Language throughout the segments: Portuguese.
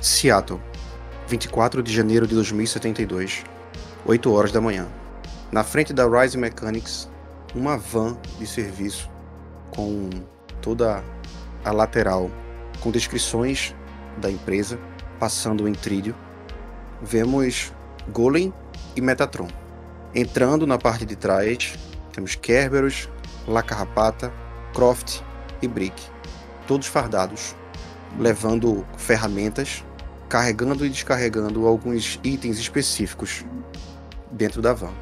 Seattle, 24 de janeiro de 2072, 8 horas da manhã. Na frente da Rise Mechanics, uma van de serviço com toda a lateral com descrições da empresa passando em trilho. Vemos Golem e Metatron. Entrando na parte de trás, temos Kerberos, La Carrapata, Croft e Brick, todos fardados, levando ferramentas, carregando e descarregando alguns itens específicos dentro da van.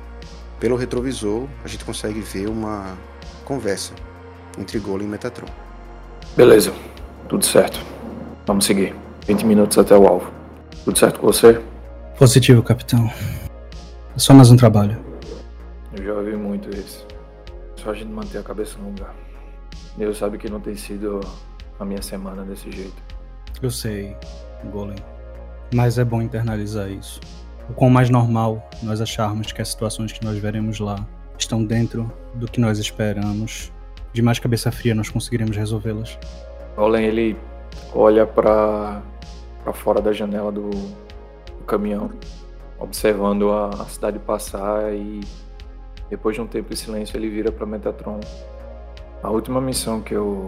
Pelo retrovisor, a gente consegue ver uma conversa entre Golem e Metatron. Beleza, tudo certo. Vamos seguir. 20 minutos até o alvo. Tudo certo com você? Positivo, capitão. É só mais um trabalho. Eu já ouvi muito isso. Só a gente manter a cabeça no lugar. Deus sabe que não tem sido a minha semana desse jeito. Eu sei, Golem. Mas é bom internalizar isso. O quão mais normal nós acharmos que as situações que nós veremos lá estão dentro do que nós esperamos, de mais cabeça fria nós conseguiremos resolvê-las. Golem, ele olha para para fora da janela do, do caminhão, observando a, a, cidade passar e depois de um tempo de silêncio ele vira para Metatron. A última missão que eu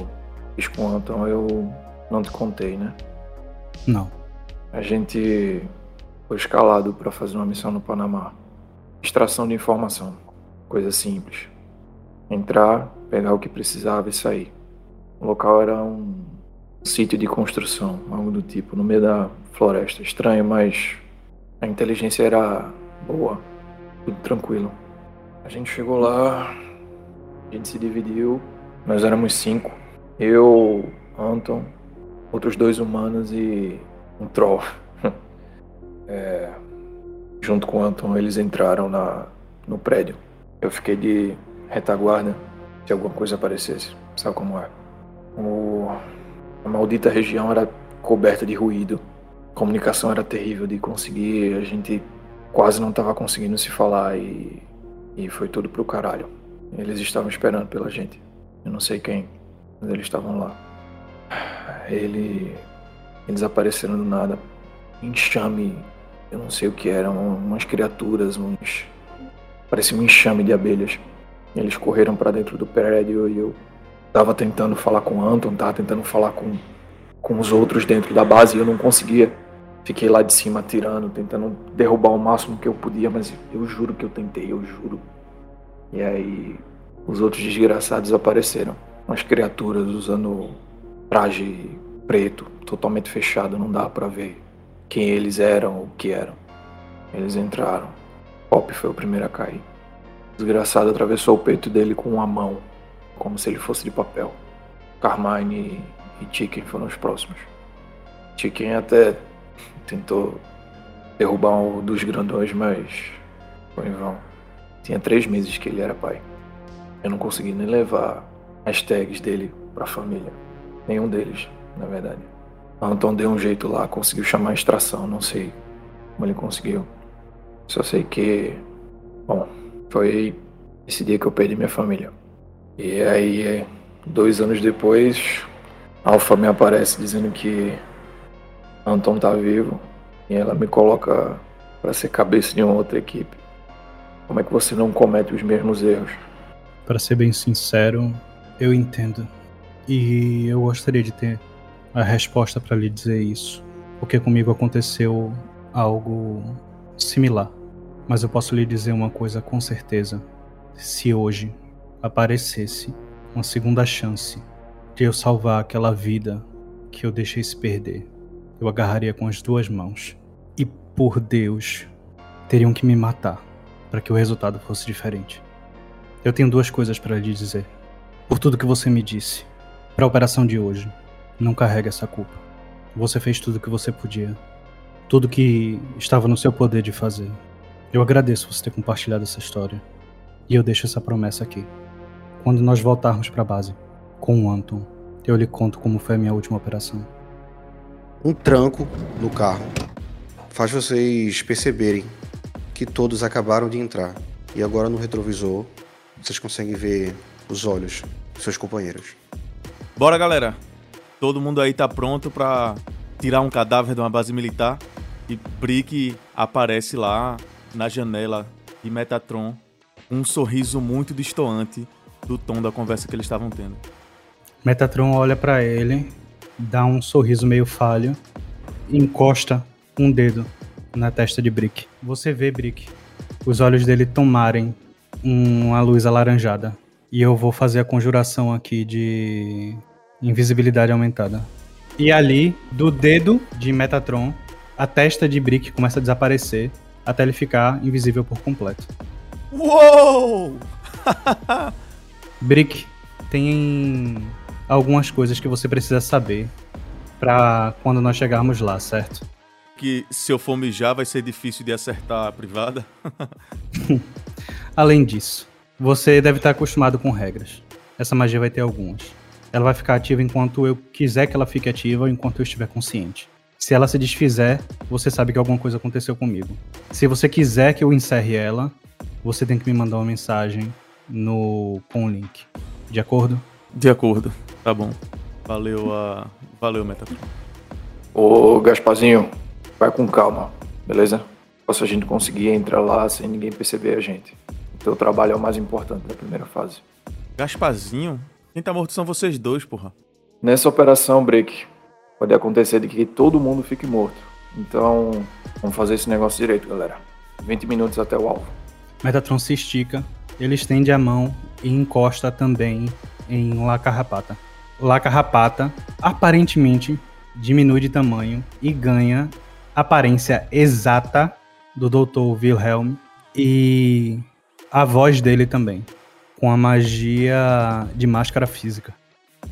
fiz com o Anton eu não te contei, né? Não. A gente foi escalado para fazer uma missão no Panamá. Extração de informação, coisa simples. Entrar, pegar o que precisava e sair. O local era um sítio de construção, algo do tipo, no meio da floresta. Estranho, mas a inteligência era boa, tudo tranquilo. A gente chegou lá, a gente se dividiu, nós éramos cinco. Eu, Anton, outros dois humanos e um troll. é, junto com o Anton, eles entraram na, no prédio. Eu fiquei de retaguarda se alguma coisa aparecesse. Sabe como é? O a maldita região era coberta de ruído. A comunicação era terrível de conseguir, a gente quase não estava conseguindo se falar e, e foi tudo pro caralho. Eles estavam esperando pela gente. Eu não sei quem, mas eles estavam lá. Ele, eles apareceram do nada. Enxame, eu não sei o que eram, umas criaturas, uns. Parecia um enxame de abelhas. Eles correram para dentro do prédio e eu Tava tentando falar com o Anton, tava tentando falar com, com os outros dentro da base e eu não conseguia. Fiquei lá de cima atirando, tentando derrubar o máximo que eu podia, mas eu juro que eu tentei, eu juro. E aí os outros desgraçados apareceram. Umas criaturas usando traje preto, totalmente fechado, não dá para ver quem eles eram ou o que eram. Eles entraram. Pop foi o primeiro a cair. O desgraçado atravessou o peito dele com uma mão como se ele fosse de papel. Carmine e Chicken foram os próximos. Chicken até tentou derrubar um dos grandões, mas foi em vão. Tinha três meses que ele era pai. Eu não consegui nem levar as tags dele para a família. Nenhum deles, na verdade. Anton deu um jeito lá, conseguiu chamar a extração, não sei como ele conseguiu. Só sei que, bom, foi esse dia que eu perdi minha família. E aí, dois anos depois, Alpha me aparece dizendo que Anton tá vivo e ela me coloca para ser cabeça de uma outra equipe. Como é que você não comete os mesmos erros? Para ser bem sincero, eu entendo. E eu gostaria de ter a resposta para lhe dizer isso, porque comigo aconteceu algo similar. Mas eu posso lhe dizer uma coisa com certeza. Se hoje aparecesse uma segunda chance de eu salvar aquela vida que eu deixei se perder, eu agarraria com as duas mãos. E por Deus, teriam que me matar para que o resultado fosse diferente. Eu tenho duas coisas para lhe dizer. Por tudo que você me disse, para a operação de hoje, não carrega essa culpa. Você fez tudo o que você podia. Tudo que estava no seu poder de fazer. Eu agradeço você ter compartilhado essa história. E eu deixo essa promessa aqui. Quando nós voltarmos para a base com o Anton, eu lhe conto como foi a minha última operação. Um tranco no carro faz vocês perceberem que todos acabaram de entrar e agora no retrovisor vocês conseguem ver os olhos dos seus companheiros. Bora, galera. Todo mundo aí tá pronto para tirar um cadáver de uma base militar e Brick aparece lá na janela de Metatron um sorriso muito distoante do tom da conversa que eles estavam tendo. Metatron olha para ele, dá um sorriso meio falho, encosta um dedo na testa de Brick. Você vê, Brick, os olhos dele tomarem uma luz alaranjada. E eu vou fazer a conjuração aqui de invisibilidade aumentada. E ali, do dedo de Metatron, a testa de Brick começa a desaparecer até ele ficar invisível por completo. Uou! Brick, tem algumas coisas que você precisa saber para quando nós chegarmos lá, certo? Que se eu for mijar vai ser difícil de acertar a privada. Além disso, você deve estar acostumado com regras. Essa magia vai ter algumas. Ela vai ficar ativa enquanto eu quiser que ela fique ativa ou enquanto eu estiver consciente. Se ela se desfizer, você sabe que alguma coisa aconteceu comigo. Se você quiser que eu encerre ela, você tem que me mandar uma mensagem no com o link. De acordo? De acordo. Tá bom. Valeu a. Valeu, Metatron. Ô, Gasparzinho, vai com calma, beleza? Se a gente conseguir entrar lá sem ninguém perceber a gente. O teu trabalho é o mais importante da primeira fase. Gaspazinho? Quem tá morto são vocês dois, porra. Nessa operação, Break, pode acontecer de que todo mundo fique morto. Então, vamos fazer esse negócio direito, galera. 20 minutos até o alvo. Metatron se estica, ele estende a mão e encosta também em La Carrapata. La Carrapata aparentemente diminui de tamanho e ganha aparência exata do Dr. Wilhelm e a voz dele também, com a magia de máscara física.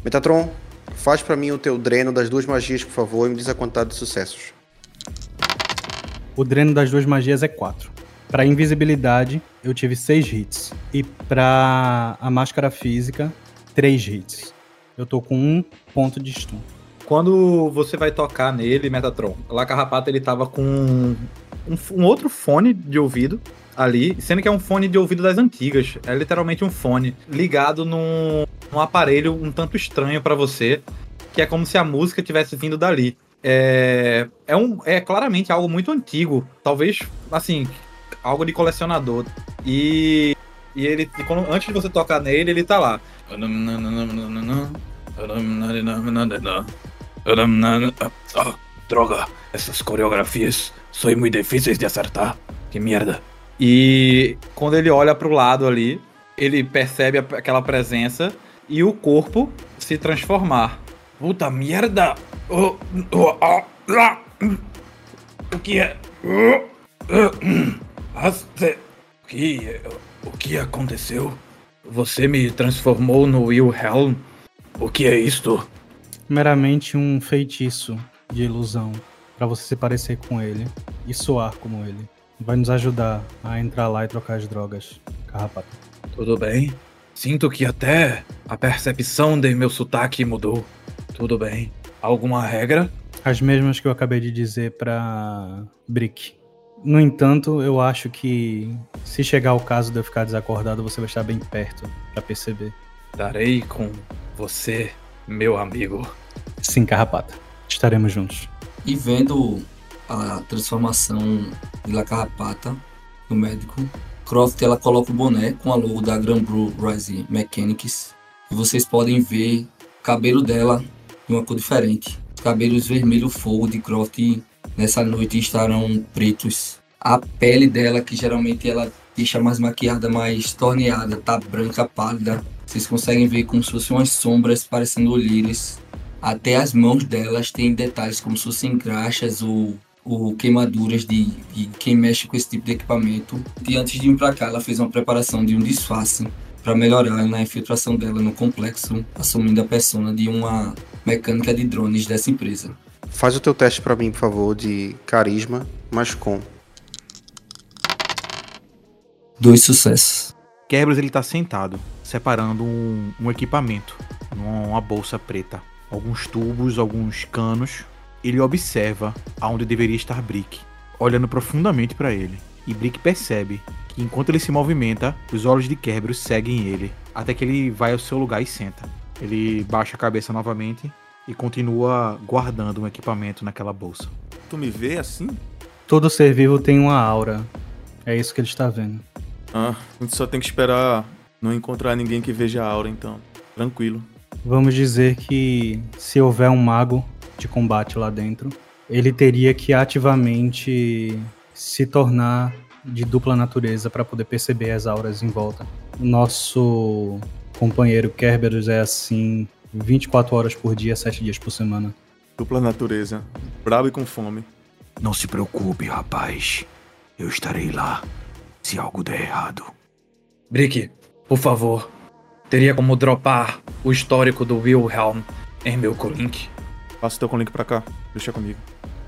Metatron, faz para mim o teu dreno das duas magias, por favor, e me diz a quantidade de sucessos. O dreno das duas magias é 4. Para invisibilidade, eu tive 6 hits. E para a máscara física, 3 hits. Eu tô com um ponto de stun. Quando você vai tocar nele, Metatron, lá Carrapato ele tava com um, um outro fone de ouvido ali, sendo que é um fone de ouvido das antigas. É literalmente um fone ligado num, num aparelho um tanto estranho para você, que é como se a música tivesse vindo dali. É, é, um, é claramente algo muito antigo, talvez, assim, algo de colecionador. E, e ele, e quando, antes de você tocar nele, ele tá lá. Oh, droga, essas coreografias são muito difíceis de acertar. Que merda. E quando ele olha pro lado ali, ele percebe aquela presença e o corpo se transformar. Puta merda! Oh, oh, oh, ah, o que é? O que, o que aconteceu? Você me transformou no Wilhelm? O que é isto? Meramente um feitiço de ilusão para você se parecer com ele e soar como ele. Vai nos ajudar a entrar lá e trocar as drogas, carrapato. Tudo bem. Sinto que até a percepção de meu sotaque mudou. Tudo bem. Alguma regra? As mesmas que eu acabei de dizer para Brick. No entanto, eu acho que se chegar o caso de eu ficar desacordado, você vai estar bem perto para perceber. Darei com você, meu amigo. Sim, Carrapata. Estaremos juntos. E vendo a transformação de La Carrapata no médico, Croft ela coloca o boné com a logo da Grand Blue Rising Mechanics. E vocês podem ver o cabelo dela de uma cor diferente. Os cabelos vermelho fogo de Croft nessa noite estarão pretos. A pele dela, que geralmente ela deixa mais maquiada, mais torneada, tá branca, pálida. Vocês conseguem ver como se fossem umas sombras parecendo olheiras. Até as mãos delas têm detalhes como se fossem graxas ou, ou queimaduras de, de quem mexe com esse tipo de equipamento. E antes de ir para cá, ela fez uma preparação de um disfarce para melhorar na infiltração dela no complexo, assumindo a persona de uma mecânica de drones dessa empresa. Faz o teu teste para mim, por favor, de carisma, mas com. Dois sucessos. Quebras ele tá sentado, separando um, um equipamento numa bolsa preta. Alguns tubos, alguns canos. Ele observa aonde deveria estar Brick, olhando profundamente para ele. E Brick percebe que enquanto ele se movimenta, os olhos de Kerberos seguem ele, até que ele vai ao seu lugar e senta. Ele baixa a cabeça novamente e continua guardando um equipamento naquela bolsa. Tu me vê assim? Todo ser vivo tem uma aura. É isso que ele está vendo. Ah, a gente só tem que esperar não encontrar ninguém que veja a aura, então. Tranquilo. Vamos dizer que se houver um mago de combate lá dentro, ele teria que ativamente se tornar de dupla natureza para poder perceber as auras em volta. Nosso companheiro Kerberos é assim 24 horas por dia, 7 dias por semana. Dupla natureza. Brabo e com fome. Não se preocupe, rapaz. Eu estarei lá se algo der errado. Brick, por favor, teria como dropar o histórico do Wilhelm em meu colink? Passa teu link pra cá. Deixa comigo.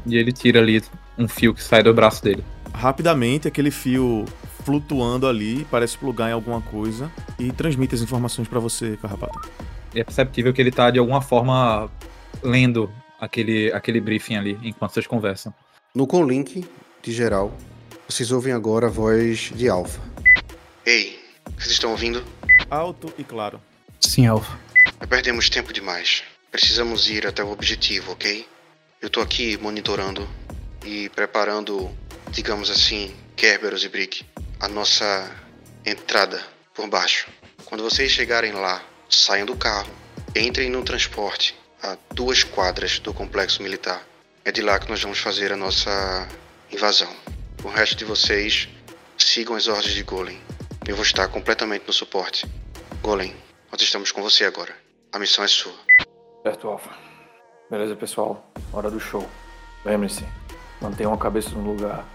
E ele tira ali um fio que sai do braço dele. Rapidamente, aquele fio flutuando ali, parece plugar em alguma coisa e transmite as informações pra você, Carrapata. E é perceptível que ele tá de alguma forma lendo aquele, aquele briefing ali enquanto vocês conversam. No Conlink, de geral, vocês ouvem agora a voz de Alpha. Ei, vocês estão ouvindo? Alto e claro. Sim, Alpha. Perdemos tempo demais. Precisamos ir até o objetivo, ok? Eu tô aqui monitorando e preparando, digamos assim, Kerberos e Brick, a nossa entrada por baixo. Quando vocês chegarem lá, saiam do carro, entrem no transporte a duas quadras do complexo militar. É de lá que nós vamos fazer a nossa invasão. O resto de vocês sigam as ordens de Golem. Eu vou estar completamente no suporte. Golem, nós estamos com você agora. A missão é sua. Certo, Alpha. Beleza, pessoal. Hora do show. Lembre-se, mantenham a cabeça no lugar.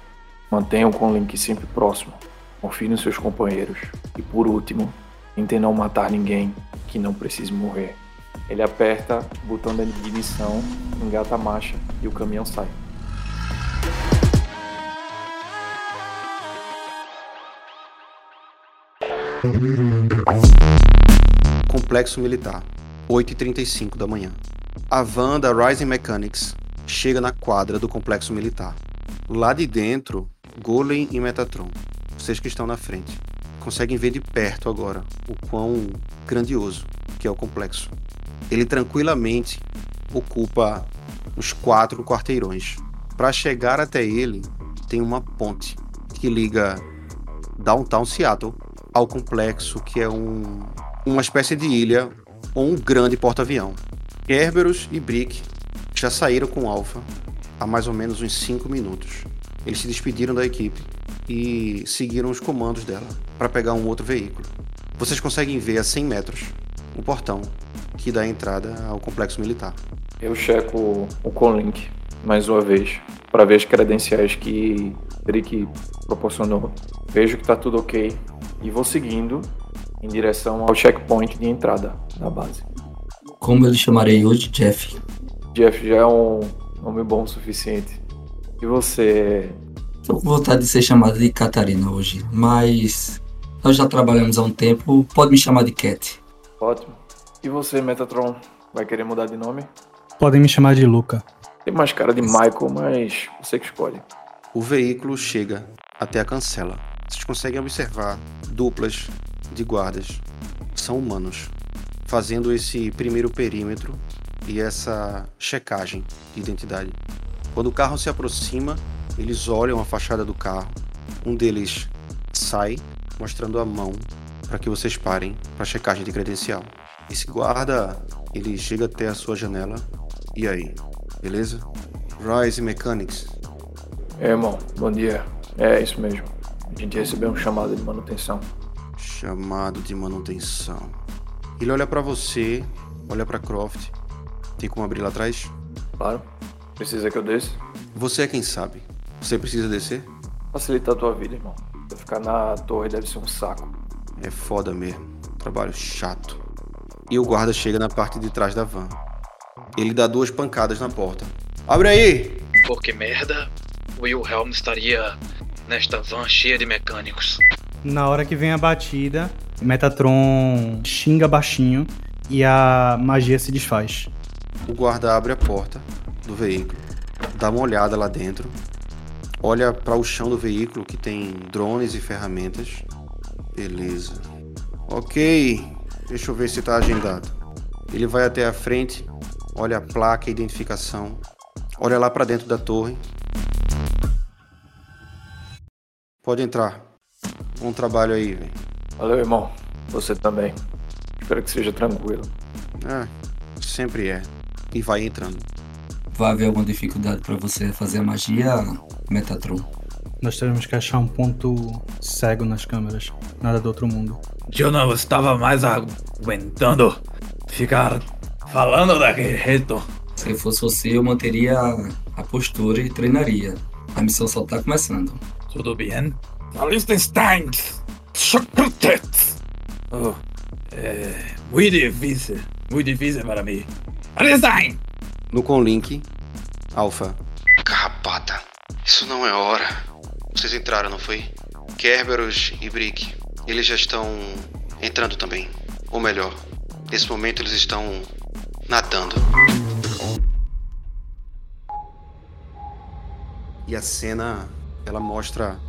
Mantenham com o link sempre próximo. Confie nos seus companheiros. E por último, tentem não matar ninguém que não precise morrer. Ele aperta o botão da ignição, engata a marcha e o caminhão sai. Complexo Militar, 8h35 da manhã. A van da Rising Mechanics chega na quadra do Complexo Militar. Lá de dentro, Golem e Metatron, vocês que estão na frente, conseguem ver de perto agora o quão grandioso que é o complexo. Ele tranquilamente ocupa uns quatro quarteirões. Para chegar até ele, tem uma ponte que liga Downtown Seattle ao complexo, que é um, uma espécie de ilha ou um grande porta-avião. Kerberos e Brick já saíram com Alpha há mais ou menos uns 5 minutos. Eles se despediram da equipe e seguiram os comandos dela para pegar um outro veículo. Vocês conseguem ver a 100 metros o portão que dá entrada ao complexo militar. Eu checo o Conlink mais uma vez para ver as credenciais que Brick proporcionou. Vejo que tá tudo ok e vou seguindo em direção ao checkpoint de entrada da base. Como eu lhe chamarei hoje, Jeff? Jeff já é um nome bom o suficiente. E você? Tô com vontade de ser chamada de Catarina hoje, mas nós já trabalhamos há um tempo, pode me chamar de Cat. Ótimo. E você, Metatron? Vai querer mudar de nome? Podem me chamar de Luca. Tem mais cara de Michael, mas você que escolhe. O veículo chega até a cancela. Vocês conseguem observar duplas de guardas. São humanos. Fazendo esse primeiro perímetro e essa checagem de identidade. Quando o carro se aproxima, eles olham a fachada do carro. Um deles sai, mostrando a mão para que vocês parem para checagem de credencial. Esse guarda, ele chega até a sua janela. E aí, beleza? Rise Mechanics. É, irmão, bom dia. É isso mesmo. A gente recebeu um chamado de manutenção. Chamado de manutenção. Ele olha para você, olha para Croft. Tem como abrir lá atrás? Claro. Precisa que eu desça? Você é quem sabe. Você precisa descer? Facilita a tua vida, irmão. Ficar na torre deve ser um saco. É foda mesmo. Trabalho chato. E o guarda chega na parte de trás da van. Ele dá duas pancadas na porta. Abre aí! Por que merda? Wilhelm estaria nesta van cheia de mecânicos. Na hora que vem a batida, Metatron xinga baixinho e a magia se desfaz. O guarda abre a porta do veículo, dá uma olhada lá dentro, olha para o chão do veículo que tem drones e ferramentas. Beleza. Ok, deixa eu ver se tá agendado. Ele vai até a frente olha a placa, a identificação, olha lá pra dentro da torre. Pode entrar. Bom trabalho aí, velho. Valeu, irmão. Você também. Espero que seja tranquilo. É, sempre é. E vai entrando. Vai haver alguma dificuldade pra você fazer a magia, Metatron? Nós teremos que achar um ponto cego nas câmeras. Nada do outro mundo. Eu não estava mais aguentando ficar falando daquele jeito. Se fosse você, eu manteria a postura e treinaria. A missão só tá começando. Tudo bem? Liechtenstein! Socrates! Oh, é muito difícil. Muito difícil para mim. Liechtenstein! No Conlink, Alpha. Carrapata, isso não é hora. Vocês entraram, não foi? Kerberos e Brick, eles já estão entrando também. Ou melhor, nesse momento eles estão nadando. E a cena, ela mostra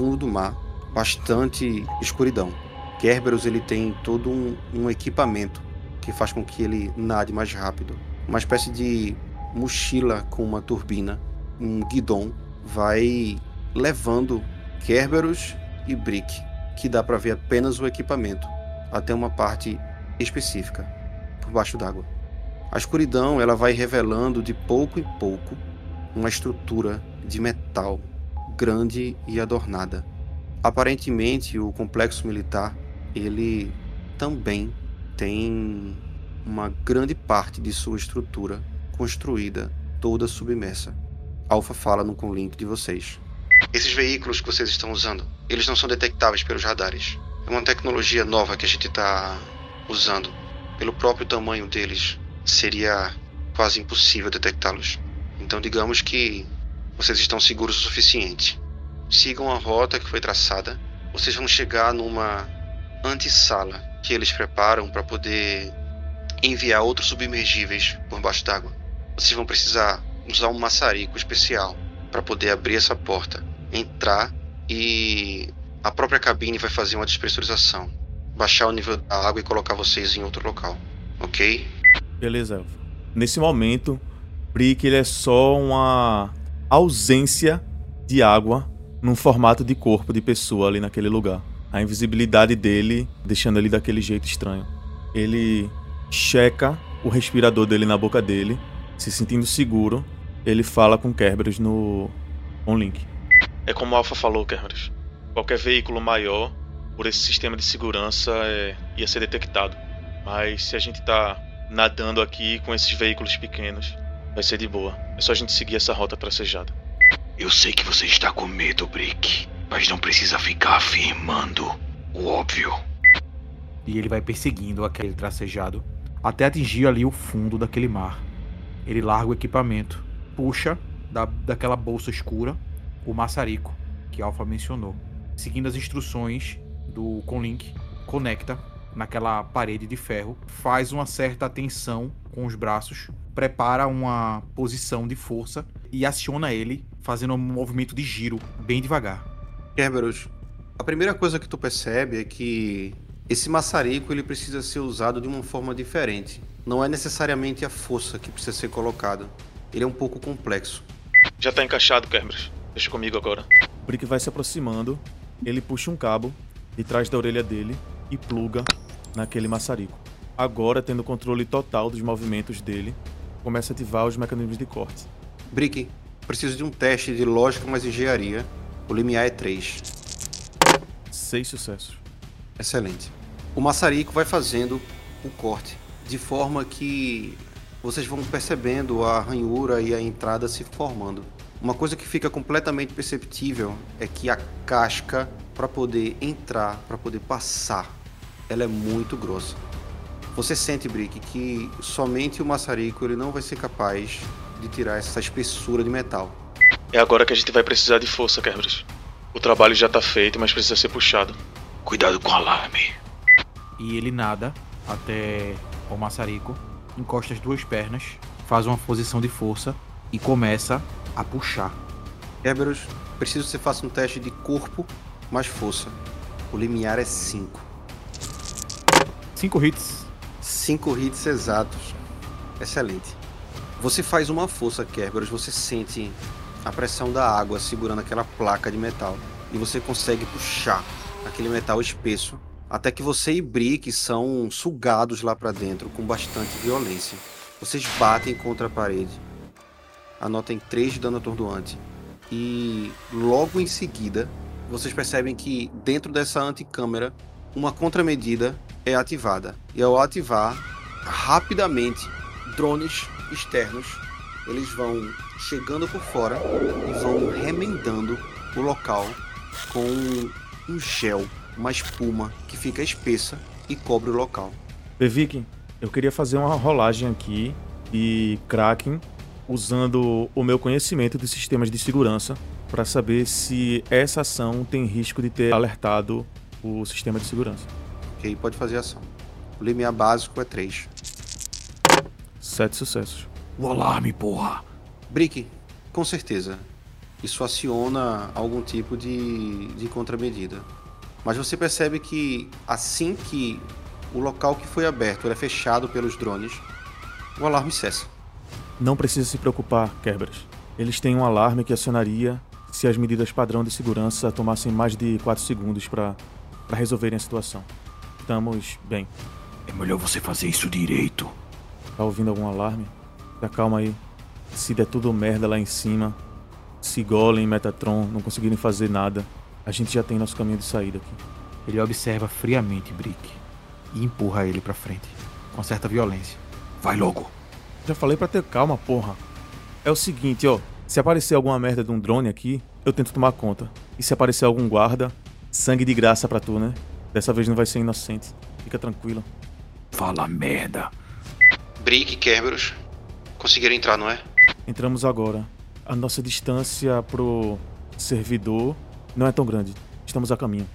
fundo do mar, bastante escuridão. Kerberos ele tem todo um, um equipamento que faz com que ele nade mais rápido. Uma espécie de mochila com uma turbina, um guidon, vai levando Kerberos e Brick, que dá para ver apenas o equipamento, até uma parte específica, por baixo d'água. A escuridão ela vai revelando de pouco em pouco uma estrutura de metal grande e adornada. Aparentemente, o complexo militar ele também tem uma grande parte de sua estrutura construída toda submersa. Alpha fala no conlink de vocês. Esses veículos que vocês estão usando, eles não são detectáveis pelos radares. É uma tecnologia nova que a gente está usando. Pelo próprio tamanho deles, seria quase impossível detectá-los. Então, digamos que vocês estão seguros o suficiente. Sigam a rota que foi traçada. Vocês vão chegar numa antessala que eles preparam para poder enviar outros submergíveis por baixo d'água. Vocês vão precisar usar um maçarico especial para poder abrir essa porta, entrar e a própria cabine vai fazer uma despressurização, baixar o nível da água e colocar vocês em outro local, ok? Beleza. Nesse momento, Brick ele é só uma ausência de água num formato de corpo de pessoa ali naquele lugar. A invisibilidade dele deixando ele daquele jeito estranho. Ele checa o respirador dele na boca dele, se sentindo seguro. Ele fala com Kerberos no OnLink. É como o Alpha falou, Kerberos. Qualquer veículo maior, por esse sistema de segurança, é, ia ser detectado. Mas se a gente tá nadando aqui com esses veículos pequenos, vai ser de boa. É só a gente seguir essa rota tracejada. Eu sei que você está com medo, Brick, mas não precisa ficar afirmando o óbvio. E ele vai perseguindo aquele tracejado até atingir ali o fundo daquele mar. Ele larga o equipamento, puxa da, daquela bolsa escura o maçarico que Alpha mencionou. Seguindo as instruções do Conlink, conecta naquela parede de ferro, faz uma certa tensão com os braços, prepara uma posição de força e aciona ele, fazendo um movimento de giro bem devagar. Kerberos, a primeira coisa que tu percebe é que esse maçarico ele precisa ser usado de uma forma diferente. Não é necessariamente a força que precisa ser colocada. Ele é um pouco complexo. Já tá encaixado, Kerberos. Deixa comigo agora. Brick vai se aproximando, ele puxa um cabo de trás da orelha dele e pluga naquele maçarico. Agora, tendo controle total dos movimentos dele, começa a ativar os mecanismos de corte. Brick, preciso de um teste de lógica mais engenharia. O limiar é 3. Seis sucessos. Excelente. O maçarico vai fazendo o corte de forma que vocês vão percebendo a ranhura e a entrada se formando. Uma coisa que fica completamente perceptível é que a casca para poder entrar, para poder passar, ela é muito grossa. Você sente, Brick, que somente o maçarico ele não vai ser capaz de tirar essa espessura de metal. É agora que a gente vai precisar de força, Kerberos. O trabalho já tá feito, mas precisa ser puxado. Cuidado com o alarme. E ele nada até o maçarico, encosta as duas pernas, faz uma posição de força e começa a puxar. Kerberos, preciso que você faça um teste de corpo mais força. O limiar é 5. Cinco hits. 5 hits exatos. Excelente. Você faz uma força, Kerberos, você sente a pressão da água segurando aquela placa de metal. E você consegue puxar aquele metal espesso até que você e Brick são sugados lá para dentro com bastante violência. Vocês batem contra a parede. Anotem 3 de dano atordoante. E logo em seguida, vocês percebem que dentro dessa anticâmera, uma contramedida é ativada. E ao ativar, rapidamente, drones externos, eles vão chegando por fora e vão remendando o local com um gel, uma espuma que fica espessa e cobre o local. Bevik, eu queria fazer uma rolagem aqui e Kraken usando o meu conhecimento de sistemas de segurança para saber se essa ação tem risco de ter alertado o sistema de segurança. Ok, pode fazer a ação. O limiar básico é 3. Sete sucessos. O alarme, porra! Brick, com certeza. Isso aciona algum tipo de, de contramedida. Mas você percebe que assim que o local que foi aberto é fechado pelos drones, o alarme cessa. Não precisa se preocupar, Kerberos. Eles têm um alarme que acionaria se as medidas padrão de segurança tomassem mais de 4 segundos para resolverem a situação. Estamos bem. É melhor você fazer isso direito. Tá ouvindo algum alarme? Se acalma aí. Se der tudo merda lá em cima, se Golem e Metatron não conseguirem fazer nada, a gente já tem nosso caminho de saída aqui. Ele observa friamente Brick e empurra ele pra frente, com certa violência. Vai logo. Já falei pra ter calma, porra. É o seguinte, ó. Se aparecer alguma merda de um drone aqui, eu tento tomar conta. E se aparecer algum guarda, sangue de graça pra tu, né? Dessa vez não vai ser inocente. Fica tranquilo. Fala merda. Brick e Kerberos conseguiram entrar, não é? Entramos agora. A nossa distância pro servidor não é tão grande. Estamos a caminho.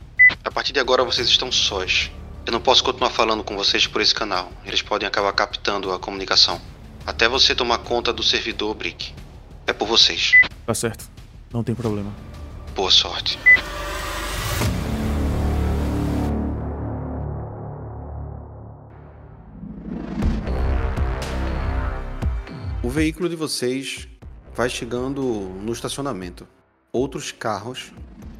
A partir de agora vocês estão sós. Eu não posso continuar falando com vocês por esse canal. Eles podem acabar captando a comunicação. Até você tomar conta do servidor, Brick. É por vocês. Tá certo. Não tem problema. Boa sorte. Veículo de vocês vai chegando no estacionamento. Outros carros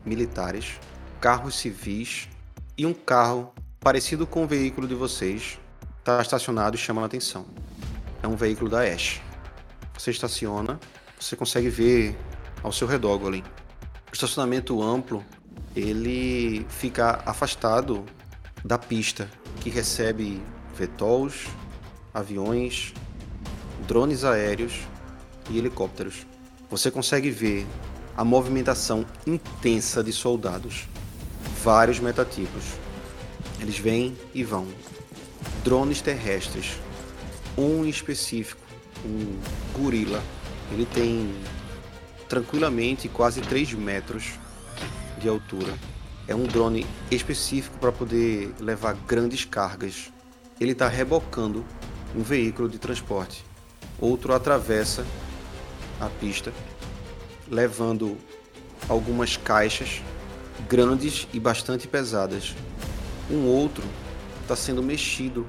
militares, carros civis e um carro parecido com o veículo de vocês está estacionado e chama a atenção. É um veículo da Ash. Você estaciona, você consegue ver ao seu redor, Golem. O estacionamento amplo, ele fica afastado da pista, que recebe VTOLs, aviões, drones aéreos e helicópteros. Você consegue ver a movimentação intensa de soldados, vários metatipos. Eles vêm e vão. Drones terrestres, um específico, um gorila. Ele tem tranquilamente quase 3 metros de altura. É um drone específico para poder levar grandes cargas. Ele está rebocando um veículo de transporte. Outro atravessa a pista, levando algumas caixas grandes e bastante pesadas. Um outro está sendo mexido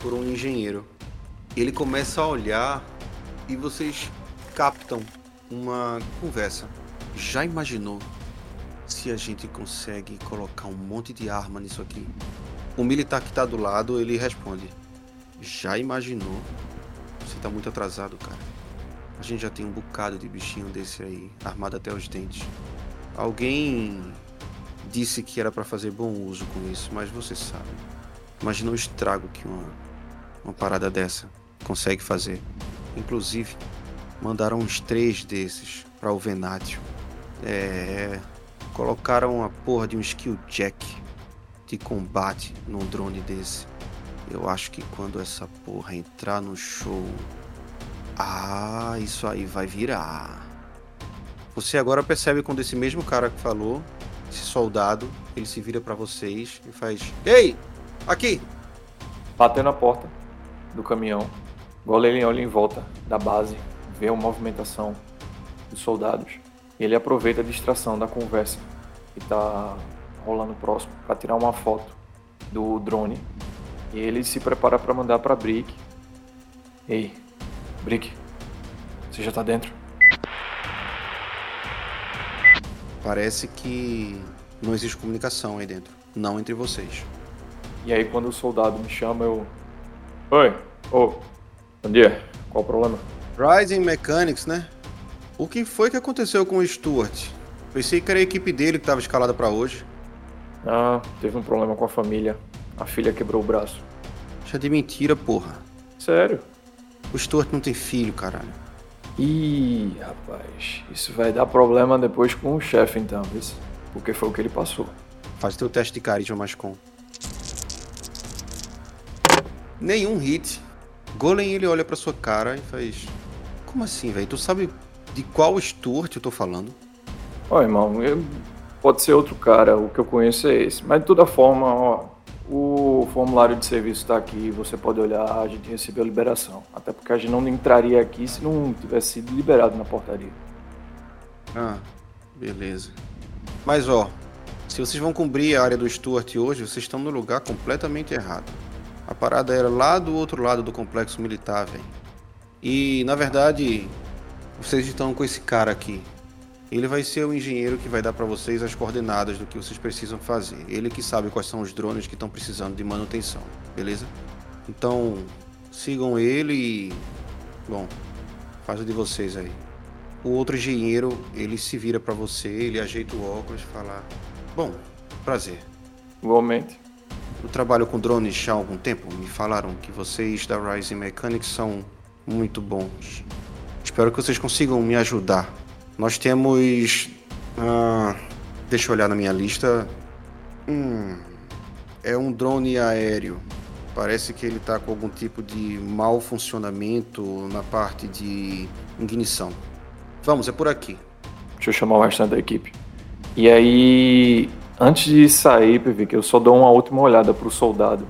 por um engenheiro. Ele começa a olhar e vocês captam uma conversa. Já imaginou se a gente consegue colocar um monte de arma nisso aqui? O militar que está do lado ele responde: Já imaginou? Está muito atrasado, cara. A gente já tem um bocado de bichinho desse aí, armado até os dentes. Alguém disse que era para fazer bom uso com isso, mas você sabe. Imagina o estrago que uma, uma parada dessa consegue fazer. Inclusive, mandaram uns três desses para o Venátio. É. Colocaram a porra de um skill jack de combate num drone desse. Eu acho que quando essa porra entrar no show. Ah, isso aí vai virar. Você agora percebe quando esse mesmo cara que falou, esse soldado, ele se vira para vocês e faz: Ei, aqui! Batendo na porta do caminhão, Golem olha em volta da base, vê a movimentação dos soldados. Ele aproveita a distração da conversa que está rolando próximo para tirar uma foto do drone. E ele se prepara para mandar para Brick Ei, Brick, você já tá dentro? Parece que não existe comunicação aí dentro. Não entre vocês. E aí quando o soldado me chama, eu. Oi, ô, bom dia, qual o problema? Rising Mechanics, né? O que foi que aconteceu com o Stuart? Pensei que era a equipe dele que estava escalada para hoje. Ah, teve um problema com a família. A filha quebrou o braço. Já de mentira, porra. Sério? O Stuart não tem filho, caralho. Ih, rapaz, isso vai dar problema depois com o chefe então, viu? Porque foi o que ele passou. Faz teu teste de carisma mais com. Nenhum hit. Golem ele olha pra sua cara e faz. Como assim, velho? Tu sabe de qual Stuart eu tô falando? Ó, irmão, eu- pode ser outro cara, o que eu conheço é esse. Mas de toda forma, ó, o formulário de serviço tá aqui, você pode olhar, a gente recebeu a liberação. Até porque a gente não entraria aqui se não tivesse sido liberado na portaria. Ah, beleza. Mas ó, se vocês vão cumprir a área do Stuart hoje, vocês estão no lugar completamente errado. A parada era lá do outro lado do complexo militar, velho. E na verdade, vocês estão com esse cara aqui. Ele vai ser o engenheiro que vai dar pra vocês as coordenadas do que vocês precisam fazer. Ele que sabe quais são os drones que estão precisando de manutenção, beleza? Então, sigam ele e bom, faz o de vocês aí. O outro engenheiro, ele se vira pra você, ele ajeita o óculos e fala: Bom, prazer. Igualmente. Eu trabalho com drones já há algum tempo. Me falaram que vocês da Rising Mechanics são muito bons. Espero que vocês consigam me ajudar. Nós temos. ah, deixa eu olhar na minha lista. Hum, é um drone aéreo. Parece que ele está com algum tipo de mau funcionamento na parte de ignição. Vamos, é por aqui. Deixa eu chamar o restante da equipe. E aí, antes de sair, que eu só dou uma última olhada pro soldado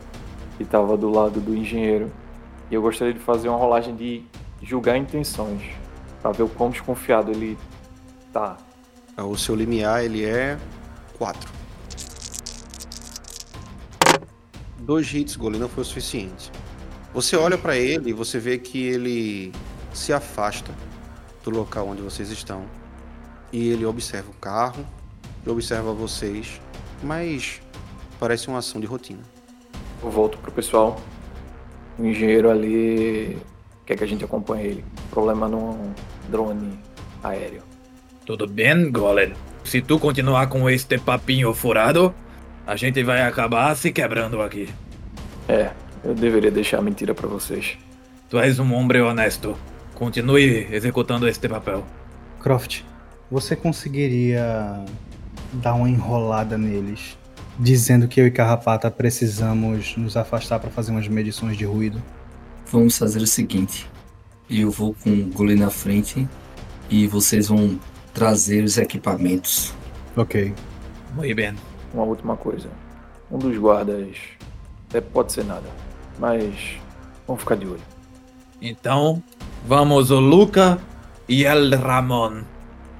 que tava do lado do engenheiro. E eu gostaria de fazer uma rolagem de julgar intenções. Pra ver o quão desconfiado ele tá. O seu limiar ele é 4. Dois hits, goleiro, não foi o suficiente. Você olha pra ele e você vê que ele se afasta do local onde vocês estão. E ele observa o carro, e observa vocês, mas parece uma ação de rotina. Eu volto pro pessoal. O engenheiro ali quer que a gente acompanhe ele. Problema num drone aéreo. Tudo bem, Golem? Se tu continuar com este papinho furado, a gente vai acabar se quebrando aqui. É, eu deveria deixar a mentira pra vocês. Tu és um homem honesto. Continue executando este papel. Croft, você conseguiria dar uma enrolada neles, dizendo que eu e Carrapata precisamos nos afastar para fazer umas medições de ruído? Vamos fazer o seguinte: eu vou com o Gole na frente e vocês vão trazer os equipamentos. Ok. Muito bem. Uma última coisa. Um dos guardas até pode ser nada, mas vamos ficar de olho. Então, vamos o Luca e el Ramon.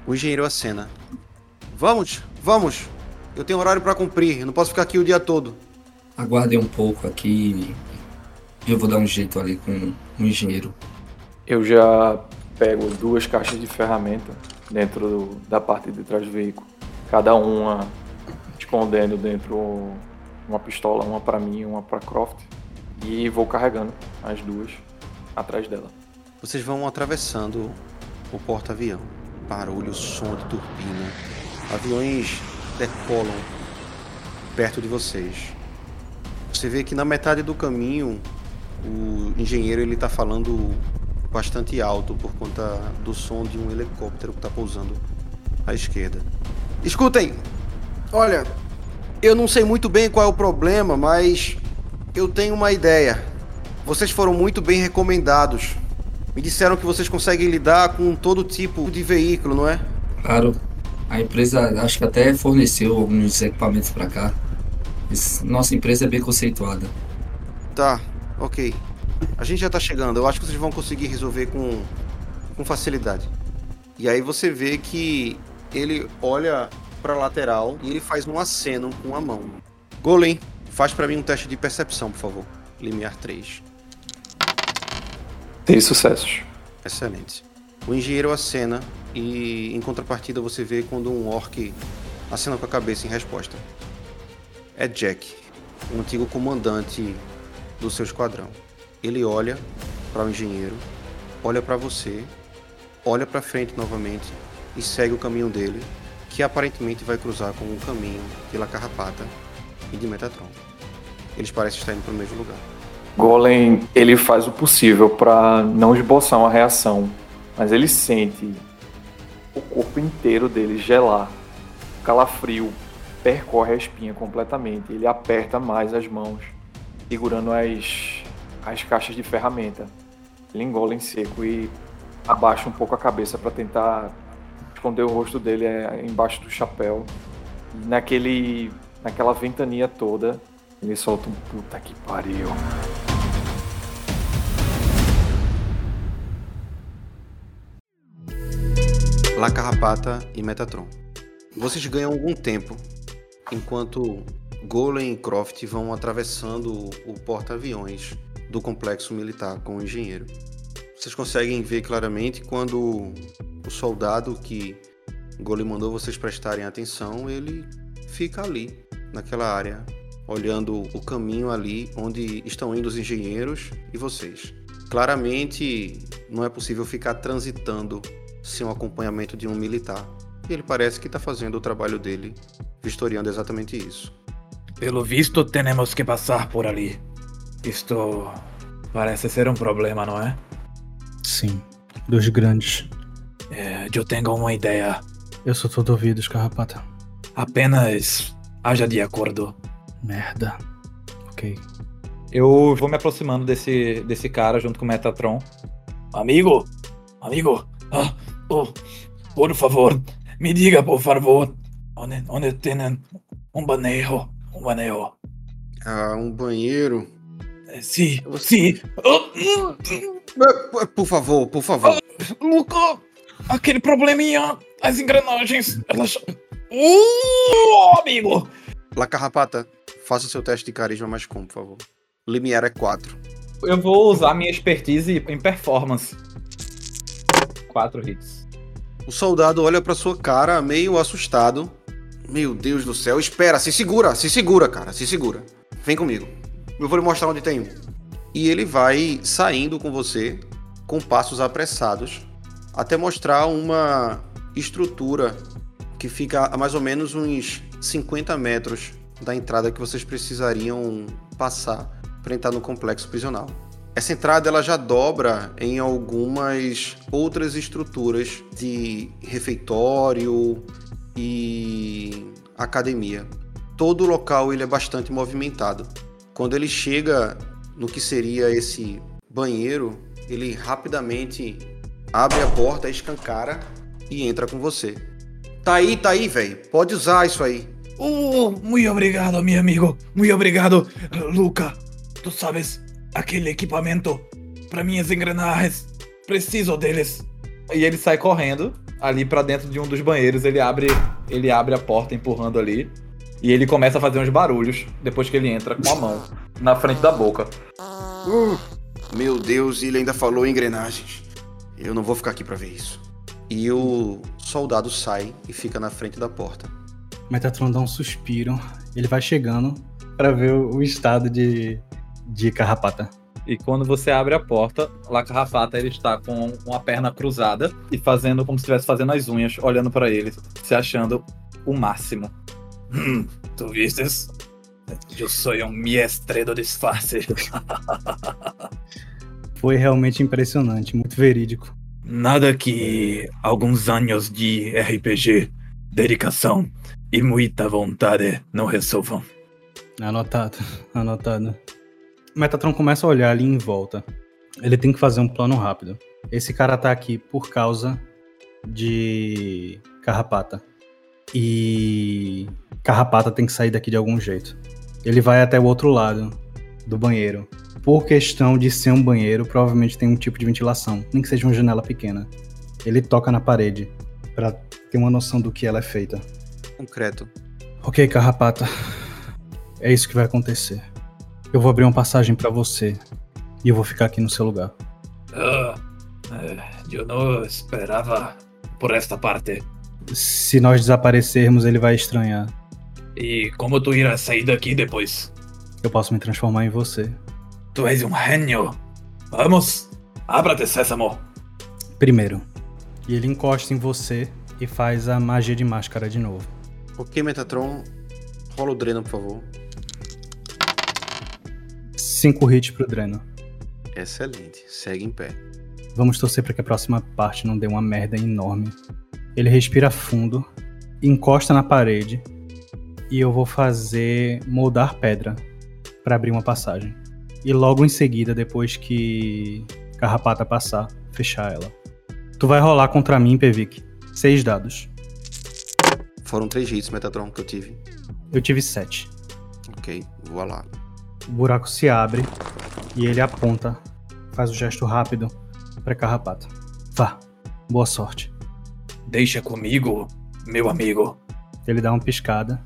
O engenheiro acena. Vamos, vamos. Eu tenho horário pra cumprir, eu não posso ficar aqui o dia todo. Aguardem um pouco aqui e eu vou dar um jeito ali com o engenheiro. Eu já pego duas caixas de ferramenta dentro do- da parte de trás do veículo. Cada uma escondendo dentro uma pistola, uma pra mim e uma pra Croft. E vou carregando as duas atrás dela. Vocês vão atravessando o porta-avião. Barulho, som de turbina. Aviões decolam perto de vocês. Você vê que na metade do caminho o engenheiro ele tá falando bastante alto por conta do som de um helicóptero que tá pousando à esquerda. Escutem! Olha, eu não sei muito bem qual é o problema, mas eu tenho uma ideia. Vocês foram muito bem recomendados. Me disseram que vocês conseguem lidar com todo tipo de veículo, não é? Claro, a empresa acho que até forneceu alguns equipamentos para cá. Nossa empresa é bem conceituada. Tá, ok. A gente já tá chegando. Eu acho que vocês vão conseguir resolver com, com facilidade. E aí você vê que ele olha pra lateral e ele faz um aceno com a mão. Golem, faz pra mim um teste de percepção, por favor. Limiar 3. Três sucessos. Excelente. O engenheiro acena e, em contrapartida, você vê quando um orc acena com a cabeça em resposta. É Jack, o antigo comandante do seu esquadrão. Ele olha para o engenheiro, olha para você, olha para frente novamente e segue o caminho dele, que aparentemente vai cruzar com o caminho de La Carrapata e de Metatron. Eles parecem estar indo para o mesmo lugar. Golem, ele faz o possível para não esboçar uma reação, mas ele sente o corpo inteiro dele gelar. O calafrio percorre a espinha completamente. Ele aperta mais as mãos, segurando as, as caixas de ferramenta. Ele engole em seco e abaixa um pouco a cabeça para tentar esconder o rosto dele é, embaixo do chapéu. Naquele, naquela ventania toda, ele solta um puta que pariu. La Carrapata e Metatron. Vocês ganham algum tempo enquanto Golem e Croft vão atravessando o porta-aviões do complexo militar com o engenheiro. Vocês conseguem ver claramente quando o soldado que Golem mandou vocês prestarem atenção, ele fica ali, naquela área, olhando o caminho ali onde estão indo os engenheiros e vocês. Claramente não é possível ficar transitando sem o acompanhamento de um militar. E ele parece que está fazendo o trabalho dele, vistoriando exatamente isso. Pelo visto, temos que passar por ali. Isto parece ser um problema, não é? Sim, dos grandes. É, eu tenho uma ideia. Eu sou todo ouvidos, Carrapata. Apenas haja de acordo. Merda. Ok. Eu vou me aproximando desse, desse cara junto com o Metatron. Amigo, amigo, ah, oh, por favor, me diga, por favor, onde, onde tem um banheiro, um banheiro. Ah, um banheiro. Sim, sim. Oh, Por favor, por favor. Luca, aquele probleminha, as engrenagens, elas. Uh, amigo! La Carrapata, faça seu teste de carisma mais como, por favor. Limiar é 4. Eu vou usar minha expertise em performance. Quatro hits. O soldado olha pra sua cara meio assustado. Meu Deus do céu, espera, se segura, se segura, cara, se segura. Vem comigo. Eu vou lhe mostrar onde tem um. E ele vai saindo com você com passos apressados até mostrar uma estrutura que fica a mais ou menos uns 50 metros da entrada que vocês precisariam passar para entrar no complexo prisional. Essa entrada ela já dobra em algumas outras estruturas de refeitório e academia. Todo o local ele é bastante movimentado. Quando ele chega no que seria esse banheiro, ele rapidamente abre a porta, escancara e entra com você. Tá aí, tá aí, velho. Pode usar isso aí. Uh, muito obrigado, meu amigo. Muito obrigado, Luca. Tu sabes, aquele equipamento para minhas engrenagens, preciso deles. E ele sai correndo ali pra dentro de um dos banheiros. Ele abre, ele abre a porta empurrando ali. E ele começa a fazer uns barulhos depois que ele entra com a mão na frente da boca. Uh, meu Deus, ele ainda falou engrenagens. Eu não vou ficar aqui pra ver isso. E o soldado sai e fica na frente da porta. Metatron dá um suspiro. Ele vai chegando pra ver o estado de, de Carrapata. E quando você abre a porta, lá Carrapata ele está com uma perna cruzada e fazendo como se estivesse fazendo as unhas, olhando pra ele, se achando o máximo. Hum, tu vistes? Eu sou um mestre do disfarce. Foi realmente impressionante, muito verídico. Nada que alguns anos de RPG, dedicação e muita vontade não resolvam. Anotado, anotado. Metatron começa a olhar ali em volta. Ele tem que fazer um plano rápido. Esse cara tá aqui por causa de Carrapata. E Carrapata tem que sair daqui de algum jeito. Ele vai até o outro lado do banheiro. Por questão de ser um banheiro, provavelmente tem um tipo de ventilação, nem que seja uma janela pequena. Ele toca na parede pra ter uma noção do que ela é feita. Concreto. Ok, Carrapata. É isso que vai acontecer. Eu vou abrir uma passagem pra você e eu vou ficar aqui no seu lugar. Ah, Eh, eu não esperava por esta parte. Se nós desaparecermos, ele vai estranhar. E como tu irás sair daqui depois? Eu posso me transformar em você. Tu és um gênio. Vamos, abra-te, sésamo. Primeiro. E ele encosta em você e faz a magia de máscara de novo. Ok, Metatron. Rola o dreno, por favor. Cinco hits pro Dreno. Excelente. Segue em pé. Vamos torcer para que a próxima parte não dê uma merda enorme. Ele respira fundo, encosta na parede e eu vou fazer moldar pedra para abrir uma passagem. E logo em seguida, depois que Carrapata passar, fechar ela. Tu vai rolar contra mim, Pevic. Seis dados. Foram três hits, Metatron, que eu tive. Eu tive sete. Ok, voa lá. O buraco se abre e ele aponta, faz o gesto rápido para Carrapata. Vá, boa sorte. Deixa comigo, meu amigo. Ele dá uma piscada.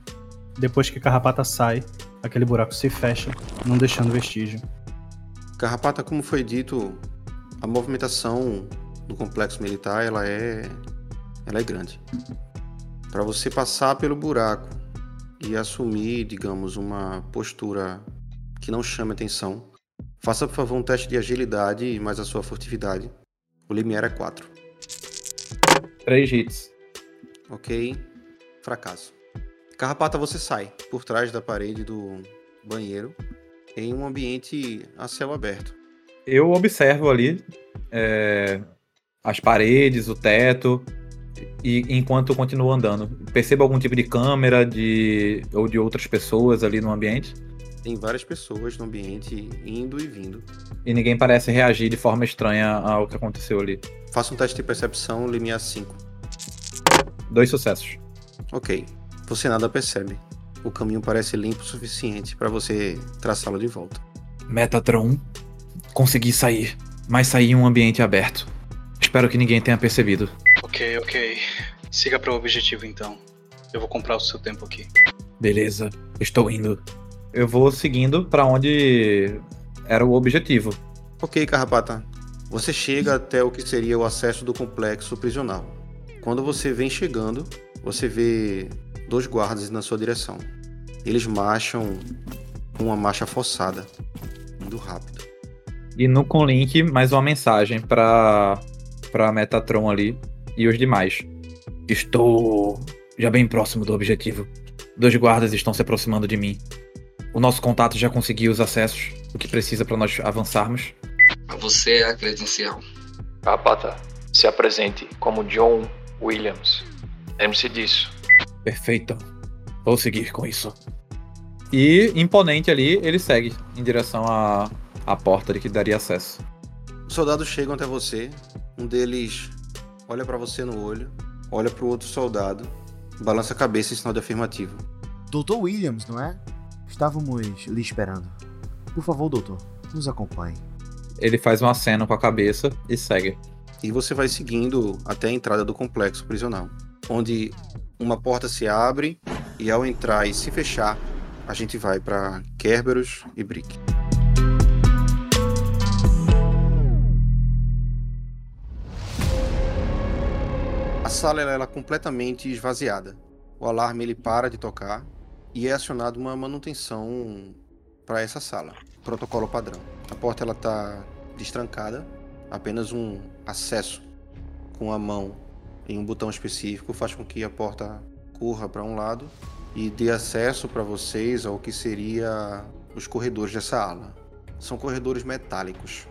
Depois que Carrapata sai, aquele buraco se fecha, não deixando vestígio. Carrapata, como foi dito, a movimentação do complexo militar ela é, ela é grande. Para você passar pelo buraco e assumir, digamos, uma postura que não chame atenção, faça por favor um teste de agilidade mais a sua furtividade. O limiar é 4. Três hits. Ok. Fracasso. Carrapata, você sai por trás da parede do banheiro em um ambiente a céu aberto. Eu observo ali é, as paredes, o teto, e enquanto eu continuo andando. Percebo algum tipo de câmera de ou de outras pessoas ali no ambiente. Tem várias pessoas no ambiente indo e vindo. E ninguém parece reagir de forma estranha ao que aconteceu ali. Faça um teste de percepção, limiar 5. Dois sucessos. Ok. Você nada percebe. O caminho parece limpo o suficiente para você traçá-lo de volta. Metatron, consegui sair, mas saí em um ambiente aberto. Espero que ninguém tenha percebido. Ok, ok. Siga para o objetivo então. Eu vou comprar o seu tempo aqui. Beleza, estou indo. Eu vou seguindo para onde era o objetivo. Ok, Carrapata. Você chega até o que seria o acesso do complexo prisional. Quando você vem chegando, você vê dois guardas na sua direção. Eles marcham com uma marcha forçada, indo rápido. E no Conlink, mais uma mensagem para para Metatron ali e os demais. Estou já bem próximo do objetivo. Dois guardas estão se aproximando de mim. O nosso contato já conseguiu os acessos, o que precisa para nós avançarmos. A você é a credencial. Carrapata, se apresente como John Williams. Lembre-se disso. Perfeito. Vou seguir com isso. E imponente ali, ele segue em direção à, à porta de que daria acesso. Os soldados chegam até você. Um deles olha para você no olho, olha para o outro soldado, balança a cabeça em sinal de afirmativo. Doutor Williams, não é? Estávamos lhe esperando. Por favor, doutor, nos acompanhe. Ele faz um aceno com a cabeça e segue. E você vai seguindo até a entrada do complexo prisional, onde uma porta se abre e ao entrar e se fechar, a gente vai para Kerberos e Brick. A sala ela é completamente esvaziada. O alarme ele para de tocar e é acionada uma manutenção para essa sala. Protocolo padrão. A porta ela tá destrancada, apenas um acesso com a mão em um botão específico faz com que a porta corra para um lado e dê acesso para vocês ao que seria os corredores dessa ala. São corredores metálicos.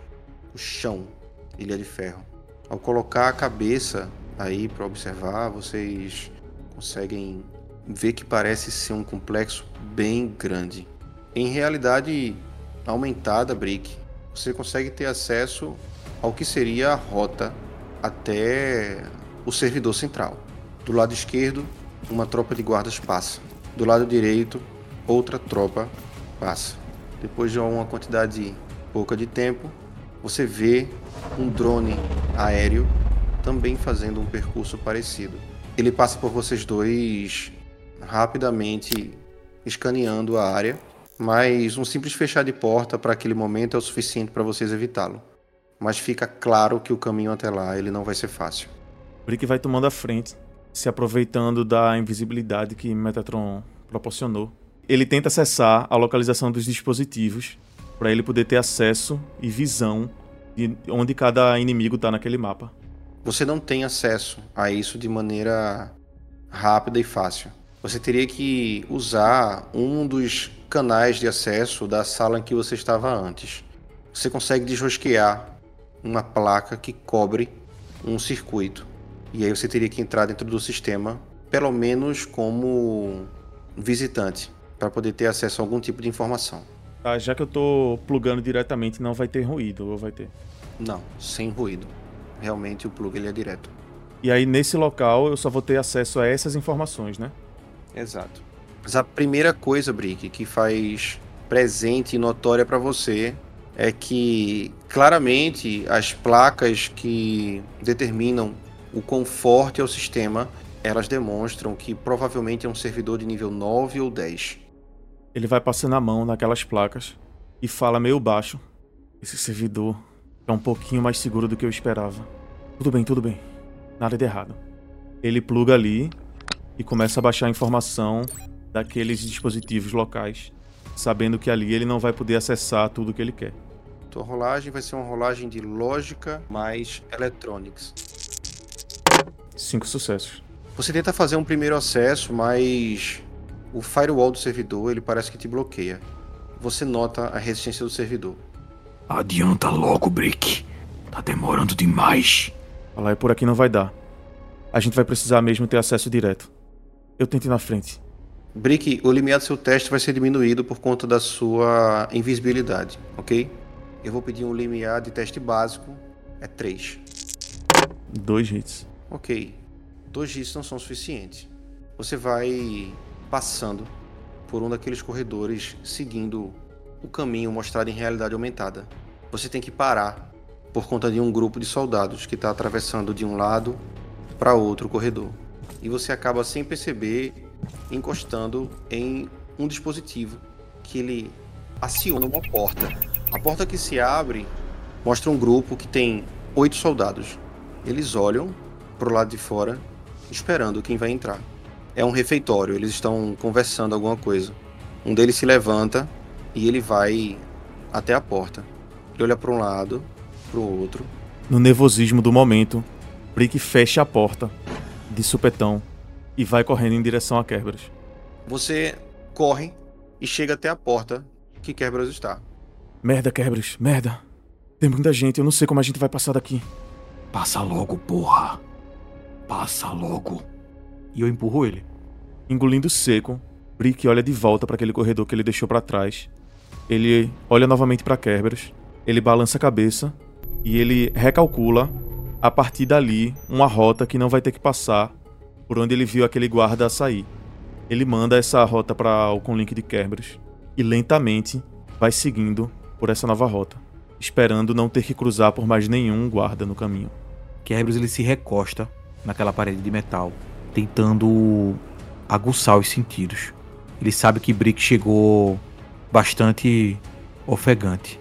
O chão ele é de ferro. Ao colocar a cabeça aí para observar, vocês conseguem ver que parece ser um complexo bem grande. Em realidade aumentada, Brick, você consegue ter acesso ao que seria a rota até o servidor central. Do lado esquerdo, uma tropa de guardas passa. Do lado direito, outra tropa passa. Depois de uma quantidade pouca de tempo, você vê um drone aéreo também fazendo um percurso parecido. Ele passa por vocês dois rapidamente escaneando a área, mas um simples fechar de porta para aquele momento é o suficiente para vocês evitá-lo. mas fica claro que o caminho até lá ele não vai ser fácil. Brick vai tomando a frente, se aproveitando da invisibilidade que Metatron proporcionou. Ele tenta acessar a localização dos dispositivos para ele poder ter acesso e visão de onde cada inimigo tá naquele mapa. Você não tem acesso a isso de maneira rápida e fácil. Você teria que usar um dos canais de acesso da sala em que você estava antes. Você consegue desrosquear uma placa que cobre um circuito. E aí você teria que entrar dentro do sistema, pelo menos como visitante, para poder ter acesso a algum tipo de informação. Tá, já que eu tô plugando diretamente, não vai ter ruído, ou vai ter? Não, sem ruído. Realmente o plug ele é direto. E aí nesse local eu só vou ter acesso a essas informações, né? Exato. Mas a primeira coisa, Brick, que faz presente e notória para você é que claramente as placas que determinam o conforto ao sistema, elas demonstram que provavelmente é um servidor de nível 9 ou 10. Ele vai passando a mão naquelas placas e fala meio baixo. Esse servidor é um pouquinho mais seguro do que eu esperava. Tudo bem, tudo bem. Nada de errado. Ele pluga ali e começa a baixar a informação daqueles dispositivos locais, sabendo que ali ele não vai poder acessar tudo que ele quer. Tua rolagem vai ser uma rolagem de lógica mais electronics. Cinco sucessos. Você tenta fazer um primeiro acesso, mas o firewall do servidor ele parece que te bloqueia. Você nota a resistência do servidor. Adianta logo, Brick. Tá demorando demais. Falar é por aqui não vai dar. A gente vai precisar mesmo ter acesso direto. Eu tento ir na frente. Brick, o limiar do seu teste vai ser diminuído por conta da sua invisibilidade, ok? Eu vou pedir um limiar de teste básico, é 3. Dois hits. Ok. Dois hits não são suficientes. Você vai passando por um daqueles corredores, seguindo o caminho mostrado em realidade aumentada. Você tem que parar por conta de um grupo de soldados que está atravessando de um lado para outro corredor. E você acaba sem perceber encostando em um dispositivo que ele aciona uma porta. A porta que se abre mostra um grupo que tem oito soldados. Eles olham para o lado de fora, esperando quem vai entrar. É um refeitório, eles estão conversando alguma coisa. Um deles se levanta e ele vai até a porta. Ele olha para um lado, para o outro. No nervosismo do momento, Brick fecha a porta de supetão e vai correndo em direção a Kerberos. Você corre e chega até a porta que Kerberos está. Merda, Kerberos, merda. Tem muita gente, eu não sei como a gente vai passar daqui. Passa logo, porra. Passa logo. E eu empurro ele. Engolindo seco, Brick olha de volta para aquele corredor que ele deixou para trás. Ele olha novamente para Kerberos, ele balança a cabeça e ele recalcula a partir dali uma rota que não vai ter que passar por onde ele viu aquele guarda sair. Ele manda essa rota para o conlink de Kerberos e lentamente vai seguindo por essa nova rota, esperando não ter que cruzar por mais nenhum guarda no caminho. Kerberos ele se recosta naquela parede de metal, tentando aguçar os sentidos. Ele sabe que Brick chegou bastante ofegante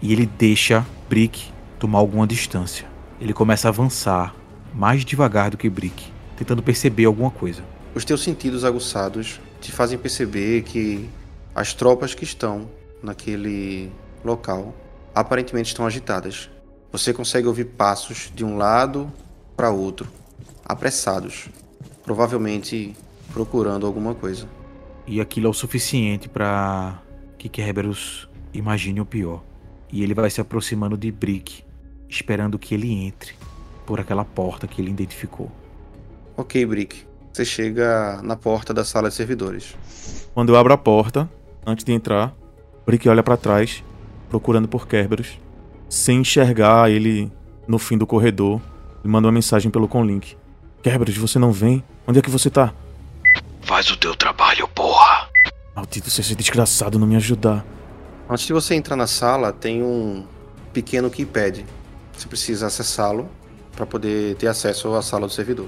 e ele deixa Brick tomar alguma distância. Ele começa a avançar mais devagar do que Brick, tentando perceber alguma coisa. Os teus sentidos aguçados te fazem perceber que as tropas que estão naquele local aparentemente estão agitadas. Você consegue ouvir passos de um lado para outro, apressados, provavelmente procurando alguma coisa. E aquilo é o suficiente para que Kerberos imagine o pior. E ele vai se aproximando de Brick, esperando que ele entre por aquela porta que ele identificou. Ok, Brick. Você chega na porta da sala de servidores. Quando eu abro a porta, antes de entrar, Brick olha para trás, procurando por Kerberos. Sem enxergar ele no fim do corredor, e manda uma mensagem pelo conlink. Kerberos, você não vem? Onde é que você tá? Faz o teu trabalho, porra. Maldito seja esse desgraçado não me ajudar. Antes de você entrar na sala, tem um pequeno keypad. Você precisa acessá-lo para poder ter acesso à sala do servidor.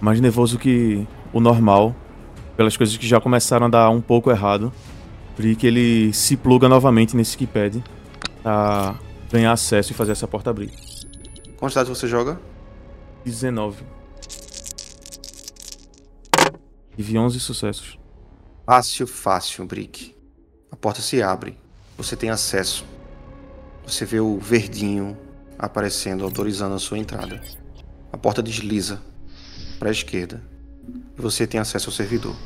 Mais nervoso que o normal, pelas coisas que já começaram a dar um pouco errado. que ele se pluga novamente nesse keypad. Tá ganhar acesso e fazer essa porta abrir. Quantos dados você joga? 19. Tive 11 sucessos. Fácil, fácil, Brick. A porta se abre. Você tem acesso. Você vê o verdinho aparecendo, autorizando a sua entrada. A porta desliza para a esquerda e você tem acesso ao servidor.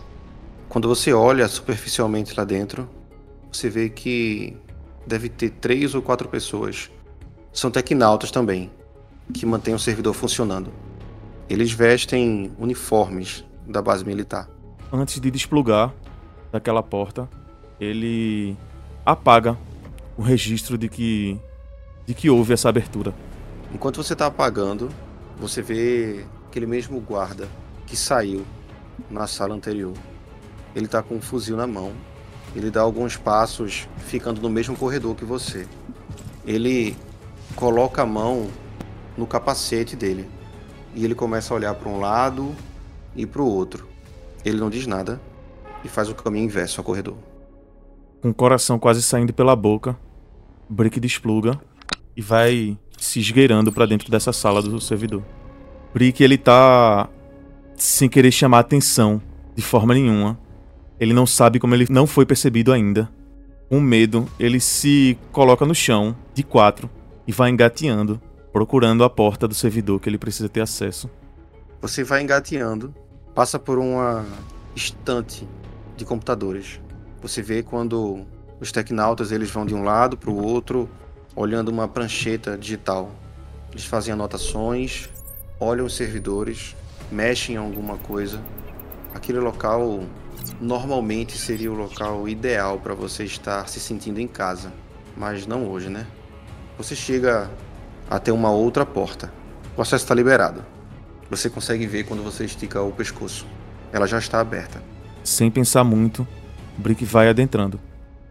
Quando você olha superficialmente lá dentro, você vê que deve ter três ou quatro pessoas. São tecnautas também, que mantêm o servidor funcionando. Eles vestem uniformes da base militar. Antes de desplugar daquela porta, ele apaga o registro de que de que houve essa abertura. Enquanto você está apagando, você vê aquele mesmo guarda que saiu na sala anterior. Ele está com um fuzil na mão. Ele dá alguns passos, ficando no mesmo corredor que você. Ele coloca a mão no capacete dele e ele começa a olhar para um lado e para o outro. Ele não diz nada e faz o caminho inverso ao corredor. Com o coração quase saindo pela boca, Brick despluga e vai se esgueirando para dentro dessa sala do servidor. Brick ele tá sem querer chamar atenção de forma nenhuma. Ele não sabe como ele não foi percebido ainda. Com medo, ele se coloca no chão, de quatro, e vai engateando, procurando a porta do servidor que ele precisa ter acesso. Você vai engateando, passa por uma estante de computadores. Você vê quando os tecnautas eles vão de um lado para o outro, olhando uma prancheta digital. Eles fazem anotações, olham os servidores, mexem em alguma coisa. Aquele local normalmente seria o local ideal para você estar se sentindo em casa, mas não hoje, né? Você chega até uma outra porta. O acesso está liberado. Você consegue ver quando você estica o pescoço. Ela já está aberta. Sem pensar muito, Brick vai adentrando.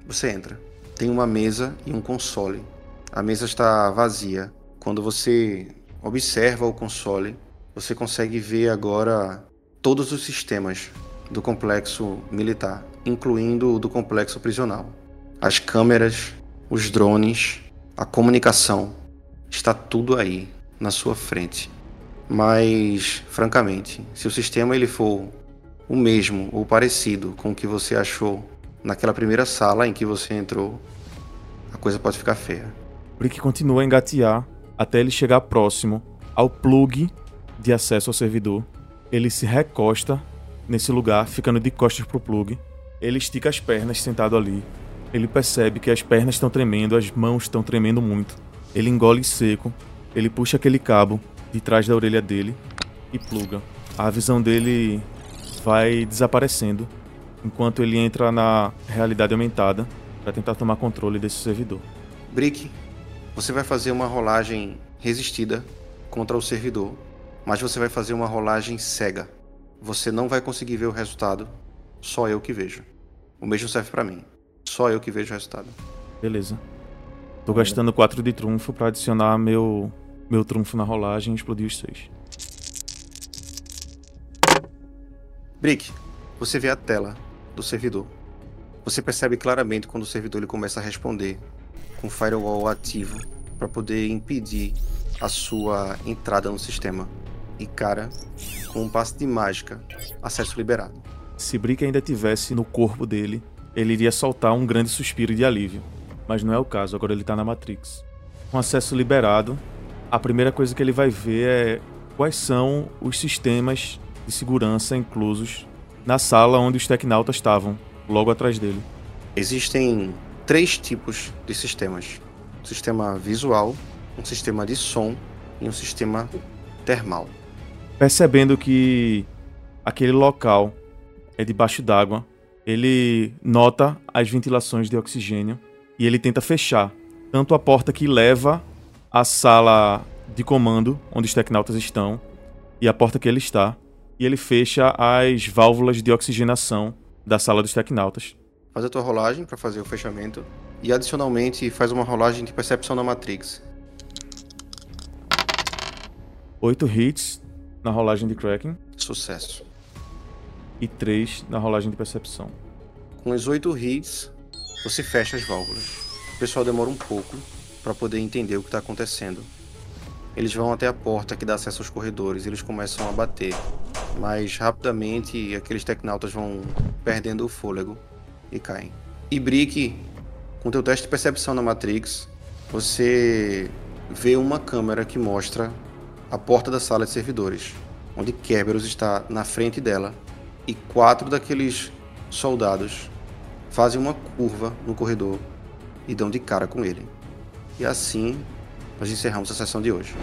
Você entra. Tem uma mesa e um console. A mesa está vazia. Quando você observa o console, você consegue ver agora todos os sistemas do complexo militar, incluindo o do complexo prisional. As câmeras, os drones, a comunicação, está tudo aí na sua frente. Mas, francamente, se o sistema ele for o mesmo ou parecido com o que você achou naquela primeira sala em que você entrou, a coisa pode ficar feia. Brick continua a engatear até ele chegar próximo ao plug de acesso ao servidor. Ele se recosta nesse lugar, ficando de costas pro plug. Ele estica as pernas sentado ali. Ele percebe que as pernas estão tremendo, as mãos estão tremendo muito. Ele engole seco. Ele puxa aquele cabo de trás da orelha dele e pluga. A visão dele vai desaparecendo enquanto ele entra na realidade aumentada para tentar tomar controle desse servidor. Brick, você vai fazer uma rolagem resistida contra o servidor, mas você vai fazer uma rolagem cega. Você não vai conseguir ver o resultado, só eu que vejo. O mesmo serve para mim. Só eu que vejo o resultado. Beleza. Tô gastando 4 de trunfo para adicionar meu meu trunfo na rolagem e explodir os 6. Brick, você vê a tela do servidor. Você percebe claramente quando o servidor ele começa a responder com firewall ativo para poder impedir a sua entrada no sistema. E cara, com um passe de mágica, acesso liberado. Se Brick ainda tivesse no corpo dele, ele iria soltar um grande suspiro de alívio. Mas não é o caso, agora ele tá na Matrix. Com acesso liberado, a primeira coisa que ele vai ver é quais são os sistemas de segurança inclusos na sala onde os tecnautas estavam, logo atrás dele. Existem três tipos de sistemas: um sistema visual, um sistema de som e um sistema termal. Percebendo que aquele local é debaixo d'água, ele nota as ventilações de oxigênio e ele tenta fechar tanto a porta que leva à sala de comando onde os tecnautas estão e a porta que ele está, e ele fecha as válvulas de oxigenação da sala dos tecnautas. Faz a tua rolagem para fazer o fechamento e adicionalmente faz uma rolagem de percepção na Matrix. Oito hits na rolagem de Kraken Sucesso. e três na rolagem de percepção. Com os oito hits, você fecha as válvulas. O pessoal demora um pouco para poder entender o que está acontecendo. Eles vão até a porta que dá acesso aos corredores eles começam a bater, mas rapidamente aqueles tecnautas vão perdendo o fôlego e caem. E Brick, com teu teste de percepção na Matrix, você vê uma câmera que mostra a porta da sala de servidores, onde Kerberos está na frente dela e quatro daqueles soldados fazem uma curva no corredor e dão de cara com ele. E assim nós encerramos a sessão de hoje.